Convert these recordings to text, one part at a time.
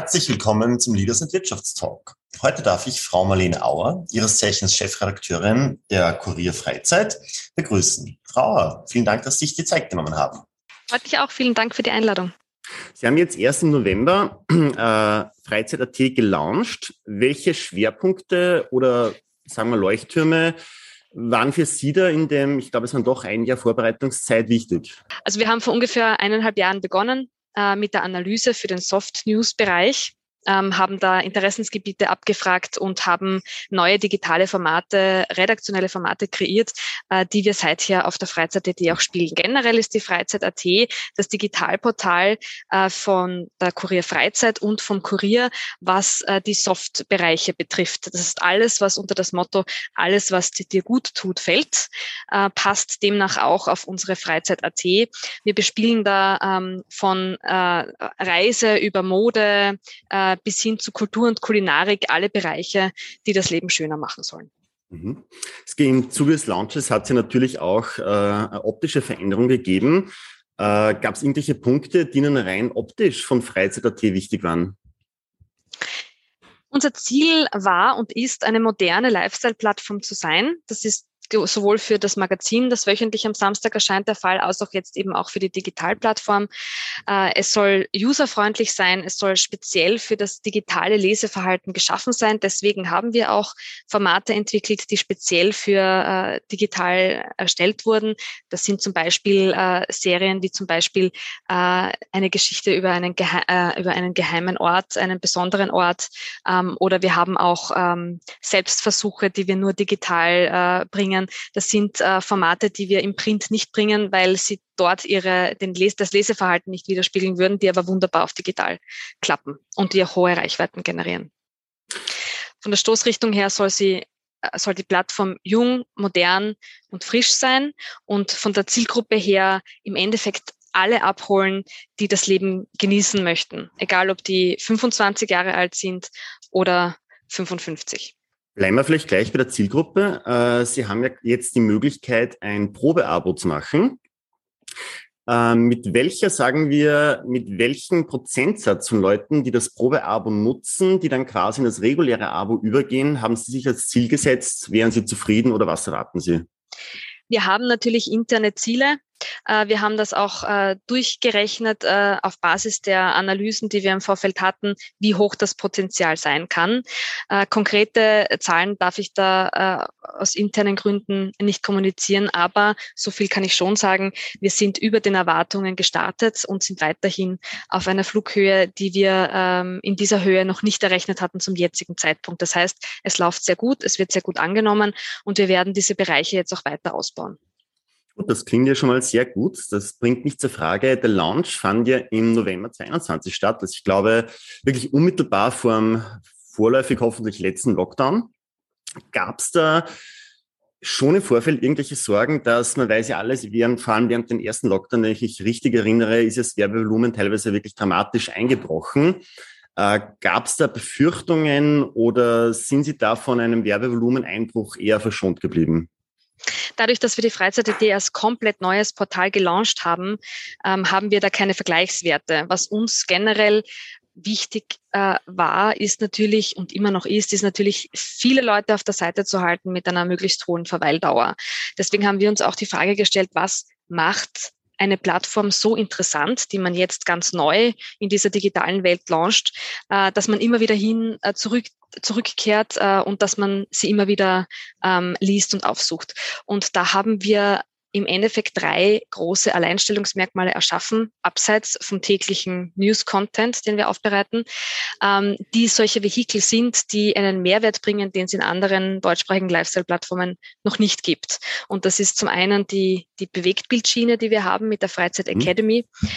Herzlich willkommen zum Leaders und Wirtschaftstalk. Heute darf ich Frau Marlene Auer, ihres Zeichens Chefredakteurin der Kurier Freizeit, begrüßen. Frau Auer, vielen Dank, dass Sie sich die Zeit genommen haben. Freut mich auch. Vielen Dank für die Einladung. Sie haben jetzt erst im November äh, Freizeit.at gelauncht. Welche Schwerpunkte oder sagen wir Leuchttürme waren für Sie da in dem, ich glaube, es waren doch ein Jahr Vorbereitungszeit wichtig? Also wir haben vor ungefähr eineinhalb Jahren begonnen äh, mit der Analyse für den Soft News Bereich haben da Interessensgebiete abgefragt und haben neue digitale Formate, redaktionelle Formate kreiert, äh, die wir seither auf der Freizeit.at auch spielen. Generell ist die Freizeit.at das Digitalportal äh, von der Kurier Freizeit und vom Kurier, was äh, die Soft-Bereiche betrifft. Das ist alles, was unter das Motto alles, was dir gut tut, fällt, äh, passt demnach auch auf unsere Freizeit.at. Wir bespielen da ähm, von äh, Reise über Mode, äh, bis hin zu Kultur und Kulinarik, alle Bereiche, die das Leben schöner machen sollen. Mhm. Im Zuge des Launches hat es ja natürlich auch äh, eine optische Veränderung gegeben. Äh, Gab es irgendwelche Punkte, die Ihnen rein optisch von Freizeit.at wichtig waren? Unser Ziel war und ist, eine moderne Lifestyle-Plattform zu sein. Das ist sowohl für das Magazin, das wöchentlich am Samstag erscheint, der Fall, als auch jetzt eben auch für die Digitalplattform. Äh, es soll userfreundlich sein, es soll speziell für das digitale Leseverhalten geschaffen sein. Deswegen haben wir auch Formate entwickelt, die speziell für äh, digital erstellt wurden. Das sind zum Beispiel äh, Serien wie zum Beispiel eine Geschichte über einen, über einen geheimen Ort, einen besonderen Ort. Ähm, oder wir haben auch ähm, Selbstversuche, die wir nur digital bringen bringen. Das sind äh, Formate, die wir im Print nicht bringen, weil sie dort ihre, den Les das Leseverhalten nicht widerspiegeln würden, die aber wunderbar auf digital klappen und die hohe Reichweiten generieren. Von der Stoßrichtung her soll sie äh, soll die Plattform jung, modern und frisch sein und von der Zielgruppe her im Endeffekt alle abholen, die das Leben genießen möchten, egal ob die 25 Jahre alt sind oder 55. Bleiben wir vielleicht gleich bei der Zielgruppe. Äh, Sie haben ja jetzt die Möglichkeit, ein Probeabo zu machen. Ähm, mit welcher, sagen wir, mit welchem Prozentsatz von Leuten, die das Probeabo nutzen, die dann quasi in das reguläre Abo übergehen, haben Sie sich als Ziel gesetzt? Wären Sie zufrieden oder was erwarten Sie? Wir haben natürlich interne Ziele, wir haben das auch äh, durchgerechnet äh, auf Basis der Analysen, die wir im Vorfeld hatten, wie hoch das Potenzial sein kann. Konkrete Zahlen darf ich da aus internen Gründen nicht kommunizieren, aber so viel kann ich schon sagen. Wir sind über den Erwartungen gestartet und sind weiterhin auf einer Flughöhe, die wir ähm, in dieser Höhe noch nicht errechnet hatten zum jetzigen Zeitpunkt. Das heißt, es läuft sehr gut, es wird sehr gut angenommen und wir werden diese Bereiche jetzt auch weiter ausbauen. Das klingt ja schon mal sehr gut. Das bringt mich zur Frage, der Launch fand ja im November 2021 statt. Also ich glaube, wirklich unmittelbar vor dem vorläufig hoffentlich letzten Lockdown. Gab es da schon im Vorfeld irgendwelche Sorgen, dass man weiß ja alles, während, vor allem während den ersten Lockdown, wenn ich mich richtig erinnere, ist das Werbevolumen teilweise wirklich dramatisch eingebrochen. Äh, Gab es da Befürchtungen oder sind Sie da von einem Werbevolumeneinbruch eher verschont geblieben? Dadurch, dass wir die Freizeit.at als komplett neues Portal gelauncht haben, ähm, haben wir da keine Vergleichswerte. Was uns generell wichtig äh, war, ist natürlich und immer noch ist, ist natürlich viele Leute auf der Seite zu halten mit einer möglichst hohen Verweildauer. Deswegen haben wir uns auch die Frage gestellt, was macht eine Plattform so interessant, die man jetzt ganz neu in dieser digitalen Welt launcht, äh, dass man immer wieder hin äh, zurück zurückkehrt äh, und dass man sie immer wieder ähm, liest und aufsucht. Und da haben wir im Endeffekt drei große Alleinstellungsmerkmale erschaffen, abseits vom täglichen News-Content, den wir aufbereiten, ähm, die solche Vehikel sind, die einen Mehrwert bringen, den es in anderen deutschsprachigen Lifestyle-Plattformen noch nicht gibt. Und das ist zum einen die, die Bewegtbildschiene, die wir haben mit der Freizeit mhm. Academy. Mhm.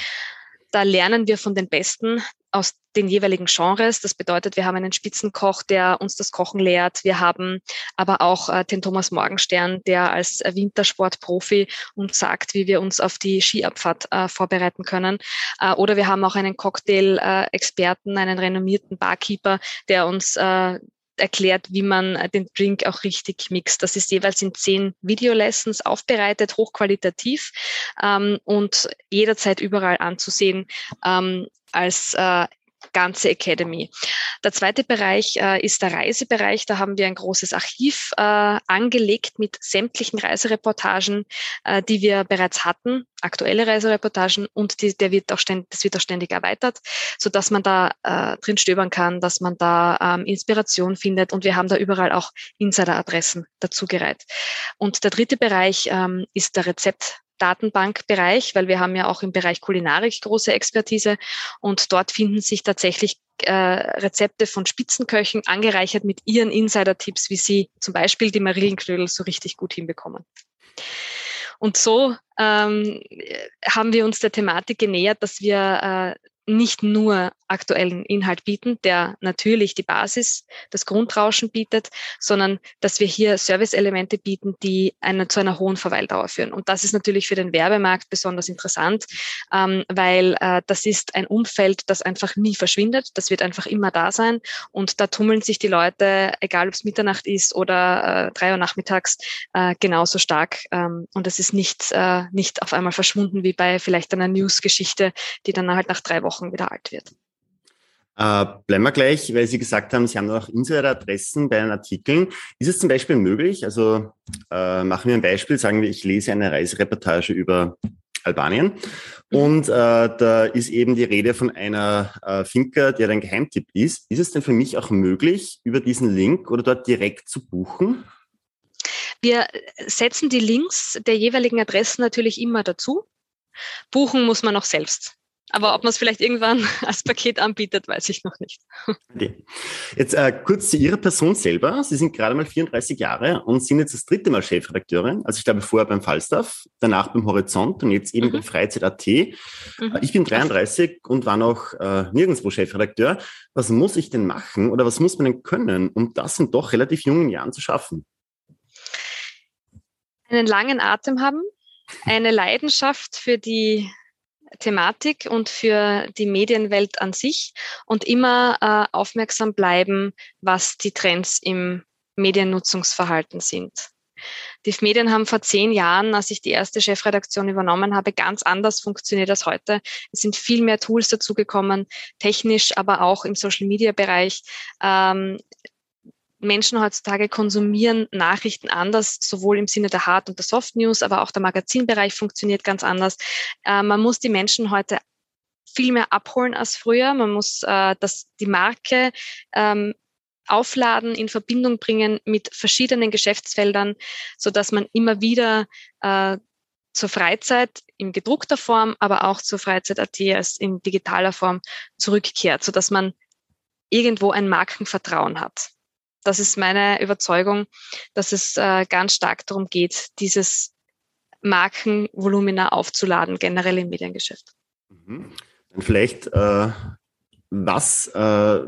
Da lernen wir von den Besten aus den jeweiligen Genres. Das bedeutet, wir haben einen Spitzenkoch, der uns das Kochen lehrt. Wir haben aber auch äh, den Thomas Morgenstern, der als Wintersportprofi uns sagt, wie wir uns auf die Skiabfahrt äh, vorbereiten können. Äh, oder wir haben auch einen Cocktail-Experten, einen renommierten Barkeeper, der uns äh, erklärt, wie man äh, den Drink auch richtig mixt. Das ist jeweils in zehn Videolessons aufbereitet, hochqualitativ ähm, und jederzeit überall anzusehen ähm, als äh, ganze Academy. Der zweite Bereich äh, ist der Reisebereich. Da haben wir ein großes Archiv äh, angelegt mit sämtlichen Reisereportagen, äh, die wir bereits hatten, aktuelle Reisereportagen und die, der wird auch ständig, das wird auch ständig erweitert, so dass man da äh, drin stöbern kann, dass man da ähm, Inspiration findet und wir haben da überall auch Insideradressen dazu gereiht. Und der dritte Bereich ähm, ist der Rezept Datenbankbereich, weil wir haben ja auch im Bereich Kulinarik große Expertise und dort finden sich tatsächlich äh, Rezepte von Spitzenköchen angereichert mit ihren Insider-Tipps, wie sie zum Beispiel die Marillenknödel so richtig gut hinbekommen. Und so ähm, haben wir uns der Thematik genähert, dass wir äh, nicht nur aktuellen Inhalt bieten, der natürlich die Basis, das Grundrauschen bietet, sondern dass wir hier Service-Elemente bieten, die eine, zu einer hohen Verweildauer führen. Und das ist natürlich für den Werbemarkt besonders interessant, ähm, weil äh, das ist ein Umfeld, das einfach nie verschwindet. Das wird einfach immer da sein. Und da tummeln sich die Leute, egal ob es Mitternacht ist oder äh, drei Uhr nachmittags, äh, genauso stark. Ähm, und es ist nicht, äh, nicht auf einmal verschwunden wie bei vielleicht einer News-Geschichte, die dann halt nach drei Wochen wieder alt wird. Äh, bleiben wir gleich, weil Sie gesagt haben, Sie haben noch Insider-Adressen bei den Artikeln. Ist es zum Beispiel möglich, also äh, machen wir ein Beispiel, sagen wir, ich lese eine Reisereportage über Albanien mhm. und äh, da ist eben die Rede von einer äh, Finca, die ein Geheimtipp ist. Ist es denn für mich auch möglich, über diesen Link oder dort direkt zu buchen? Wir setzen die Links der jeweiligen Adressen natürlich immer dazu. Buchen muss man auch selbst. Aber ob man es vielleicht irgendwann als Paket anbietet, weiß ich noch nicht. Okay. Jetzt äh, kurz zu Ihrer Person selber. Sie sind gerade mal 34 Jahre und sind jetzt das dritte Mal Chefredakteurin. Also ich glaube vorher beim Falstaff, danach beim Horizont und jetzt eben mhm. bei Freizeit.at. Mhm. Äh, ich bin 33 und war noch äh, nirgendwo Chefredakteur. Was muss ich denn machen oder was muss man denn können, um das in doch relativ jungen Jahren zu schaffen? Einen langen Atem haben, eine Leidenschaft für die Thematik und für die Medienwelt an sich und immer äh, aufmerksam bleiben, was die Trends im Mediennutzungsverhalten sind. Die Medien haben vor zehn Jahren, als ich die erste Chefredaktion übernommen habe, ganz anders funktioniert als heute. Es sind viel mehr Tools dazugekommen, technisch, aber auch im Social-Media-Bereich. Ähm, Menschen heutzutage konsumieren Nachrichten anders, sowohl im Sinne der Hard- und der Soft News, aber auch der Magazinbereich funktioniert ganz anders. Äh, man muss die Menschen heute viel mehr abholen als früher. Man muss äh, das, die Marke ähm, aufladen, in Verbindung bringen mit verschiedenen Geschäftsfeldern, so dass man immer wieder äh, zur Freizeit in gedruckter Form, aber auch zur Freizeit.at als in digitaler Form zurückkehrt, so dass man irgendwo ein Markenvertrauen hat das ist meine Überzeugung, dass es äh, ganz stark darum geht, dieses Markenvolumina aufzuladen, generell im Mediengeschäft. Mhm. Dann vielleicht, äh, was äh,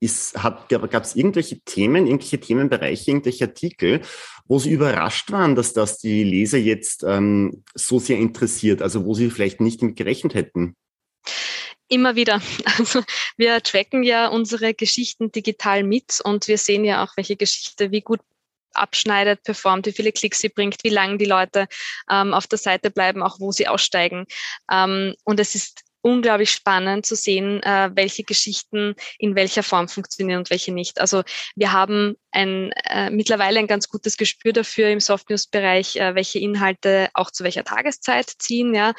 ist, gab es irgendwelche Themen, irgendwelche Themenbereiche, irgendwelche Artikel, wo Sie überrascht waren, dass das die Leser jetzt ähm, so sehr interessiert, also wo Sie vielleicht nicht damit gerechnet hätten? Immer wieder. Also wir tracken ja unsere Geschichten digital mit und wir sehen ja auch, welche Geschichte wie gut abschneidet, performt, wie viele Klicks sie bringt, wie lange die Leute ähm, auf der Seite bleiben, auch wo sie aussteigen. Ähm, und es ist unglaublich spannend zu sehen, äh, welche Geschichten in welcher Form funktionieren und welche nicht. Also wir haben ein, äh, mittlerweile ein ganz gutes Gespür dafür im Soft News Bereich, äh, welche Inhalte auch zu welcher Tageszeit ziehen. Ja,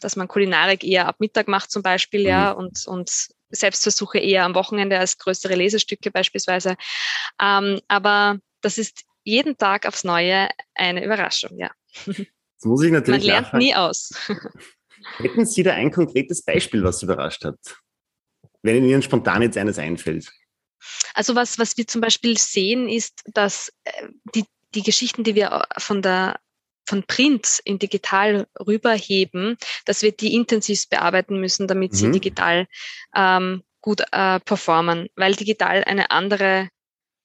dass man Kulinarik eher ab Mittag macht zum Beispiel, mhm. ja, und, und Selbstversuche eher am Wochenende als größere Lesestücke beispielsweise. Ähm, aber das ist jeden Tag aufs Neue eine Überraschung, ja. Das muss ich natürlich Man lernt nachfragen. nie aus. Hätten Sie da ein konkretes Beispiel, was überrascht hat? Wenn Ihnen spontan jetzt eines einfällt. Also was, was wir zum Beispiel sehen, ist, dass äh, die, die Geschichten, die wir von der von Print in digital rüberheben, dass wir die intensiv bearbeiten müssen, damit mhm. sie digital ähm, gut äh, performen, weil digital eine andere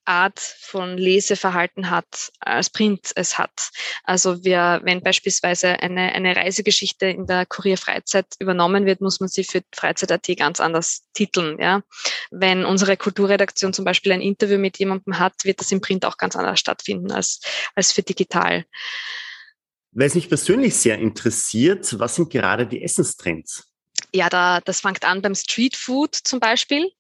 Art von Leseverhalten hat, als Print es hat. Also wir, wenn beispielsweise eine, eine Reisegeschichte in der Kurier Freizeit übernommen wird, muss man sie für Freizeit.at ganz anders titeln. Ja? Wenn unsere Kulturredaktion zum Beispiel ein Interview mit jemandem hat, wird das im Print auch ganz anders stattfinden als, als für digital. Weil es mich persönlich sehr interessiert, was sind gerade die Essenstrends? ja, da, das fängt an beim Street Food zum Beispiel.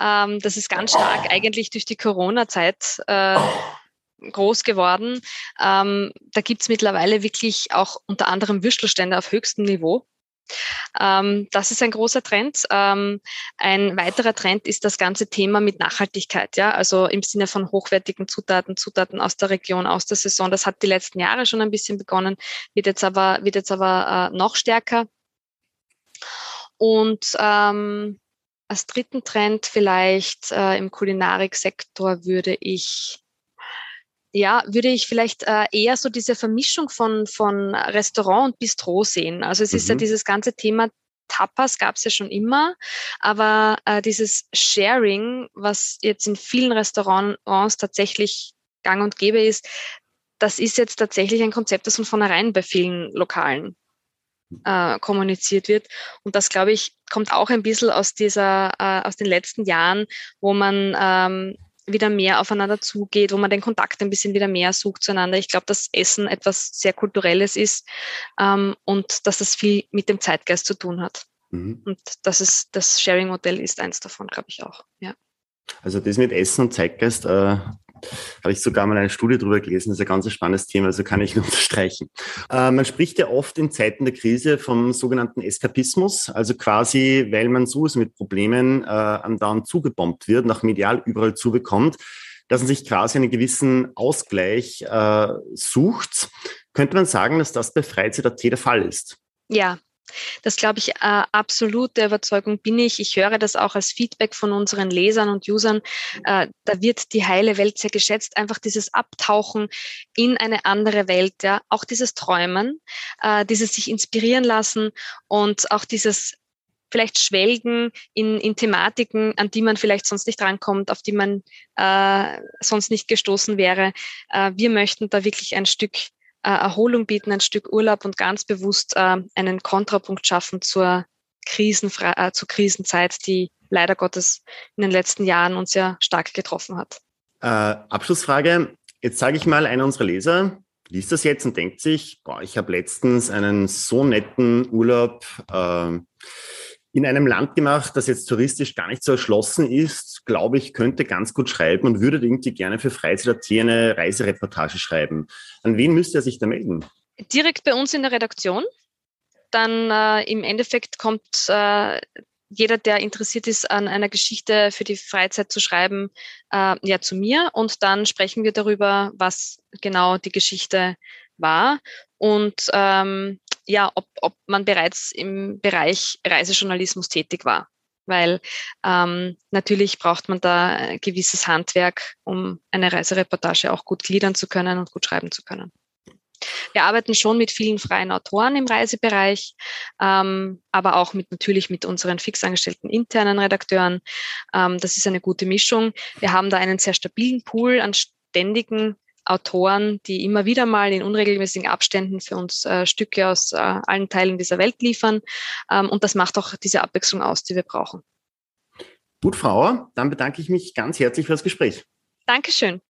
Ähm, das ist ganz stark eigentlich durch die Corona-Zeit äh, groß geworden. Ähm, da gibt's mittlerweile wirklich auch unter anderem Würstelstände auf höchstem Niveau. Ähm, das ist ein großer Trend. Ähm, ein weiterer Trend ist das ganze Thema mit Nachhaltigkeit, ja, also im Sinne von hochwertigen Zutaten, Zutaten aus der Region, aus der Saison. Das hat die letzten Jahre schon ein bisschen begonnen, wird jetzt aber, wird jetzt aber äh, noch stärker. Und ähm, als dritten Trend vielleicht äh, im Kulinariksektor würde ich ja, würde ich vielleicht äh, eher so diese Vermischung von, von Restaurant und Bistro sehen. Also es mhm. ist ja mhm. dieses ganze Thema Tapas gab es ja schon immer, aber äh, dieses Sharing, was jetzt in vielen Restaurants tatsächlich gang und gäbe ist, das ist jetzt tatsächlich ein Konzept, das von vornherein bei vielen Lokalen äh, kommuniziert wird. Und das, glaube ich, kommt auch ein bisschen aus dieser, äh, aus den letzten Jahren, wo man ähm, wieder mehr aufeinander zugeht, wo man den Kontakt ein bisschen wieder mehr sucht zueinander. Ich glaube, dass Essen etwas sehr Kulturelles ist ähm, und dass das viel mit dem Zeitgeist zu tun hat. Mhm. Und das ist das Sharing-Modell ist eins davon, glaube ich auch. Ja. Also das mit Essen und Zeitgeist äh, habe ich sogar mal eine Studie darüber gelesen. Das ist ein ganz spannendes Thema, also kann ich nur unterstreichen. Äh, man spricht ja oft in Zeiten der Krise vom sogenannten Eskapismus, also quasi, weil man so mit Problemen äh, andauernd zugebombt wird, nach medial überall zubekommt, dass man sich quasi einen gewissen Ausgleich äh, sucht. Könnte man sagen, dass das bei Freizeit.at der Fall ist? Ja, das glaube ich, äh, absolut der Überzeugung bin ich. Ich höre das auch als Feedback von unseren Lesern und Usern. Äh, da wird die heile Welt sehr geschätzt. Einfach dieses Abtauchen in eine andere Welt, ja, auch dieses Träumen, äh, dieses sich inspirieren lassen und auch dieses vielleicht schwelgen in, in Thematiken, an die man vielleicht sonst nicht rankommt, auf die man äh, sonst nicht gestoßen wäre. Äh, wir möchten da wirklich ein Stück äh, Erholung bieten, ein Stück Urlaub und ganz bewusst äh, einen Kontrapunkt schaffen zur, Krisenfre äh, zur Krisenzeit, die leider Gottes in den letzten Jahren uns ja stark getroffen hat. Äh, Abschlussfrage. Jetzt sage ich mal, einer unserer Leser liest das jetzt und denkt sich, boah, ich habe letztens einen so netten Urlaub in einem Land gemacht, das jetzt touristisch gar nicht so erschlossen ist, glaube ich, könnte ganz gut schreiben und würde irgendwie gerne für Freizeit.at eine Reisereportage schreiben. An wen müsste er sich da melden? Direkt bei uns in der Redaktion. Dann äh, im Endeffekt kommt äh, jeder, der interessiert ist, an einer Geschichte für die Freizeit zu schreiben, äh, ja zu mir und dann sprechen wir darüber, was genau die Geschichte war. Und ähm, ja, ob, ob man bereits im Bereich Reisejournalismus tätig war. Weil ähm, natürlich braucht man da ein gewisses Handwerk, um eine Reisereportage auch gut gliedern zu können und gut schreiben zu können. Wir arbeiten schon mit vielen freien Autoren im Reisebereich, ähm, aber auch mit natürlich mit unseren fix angestellten internen Redakteuren. Ähm, das ist eine gute Mischung. Wir haben da einen sehr stabilen Pool an ständigen Autoren, die immer wieder mal in unregelmäßigen Abständen für uns äh, Stücke aus äh, allen Teilen dieser Welt liefern. Ähm, und das macht auch diese Abwechslung aus, die wir brauchen. Gut, Frau, dann bedanke ich mich ganz herzlich für das Gespräch. Dankeschön.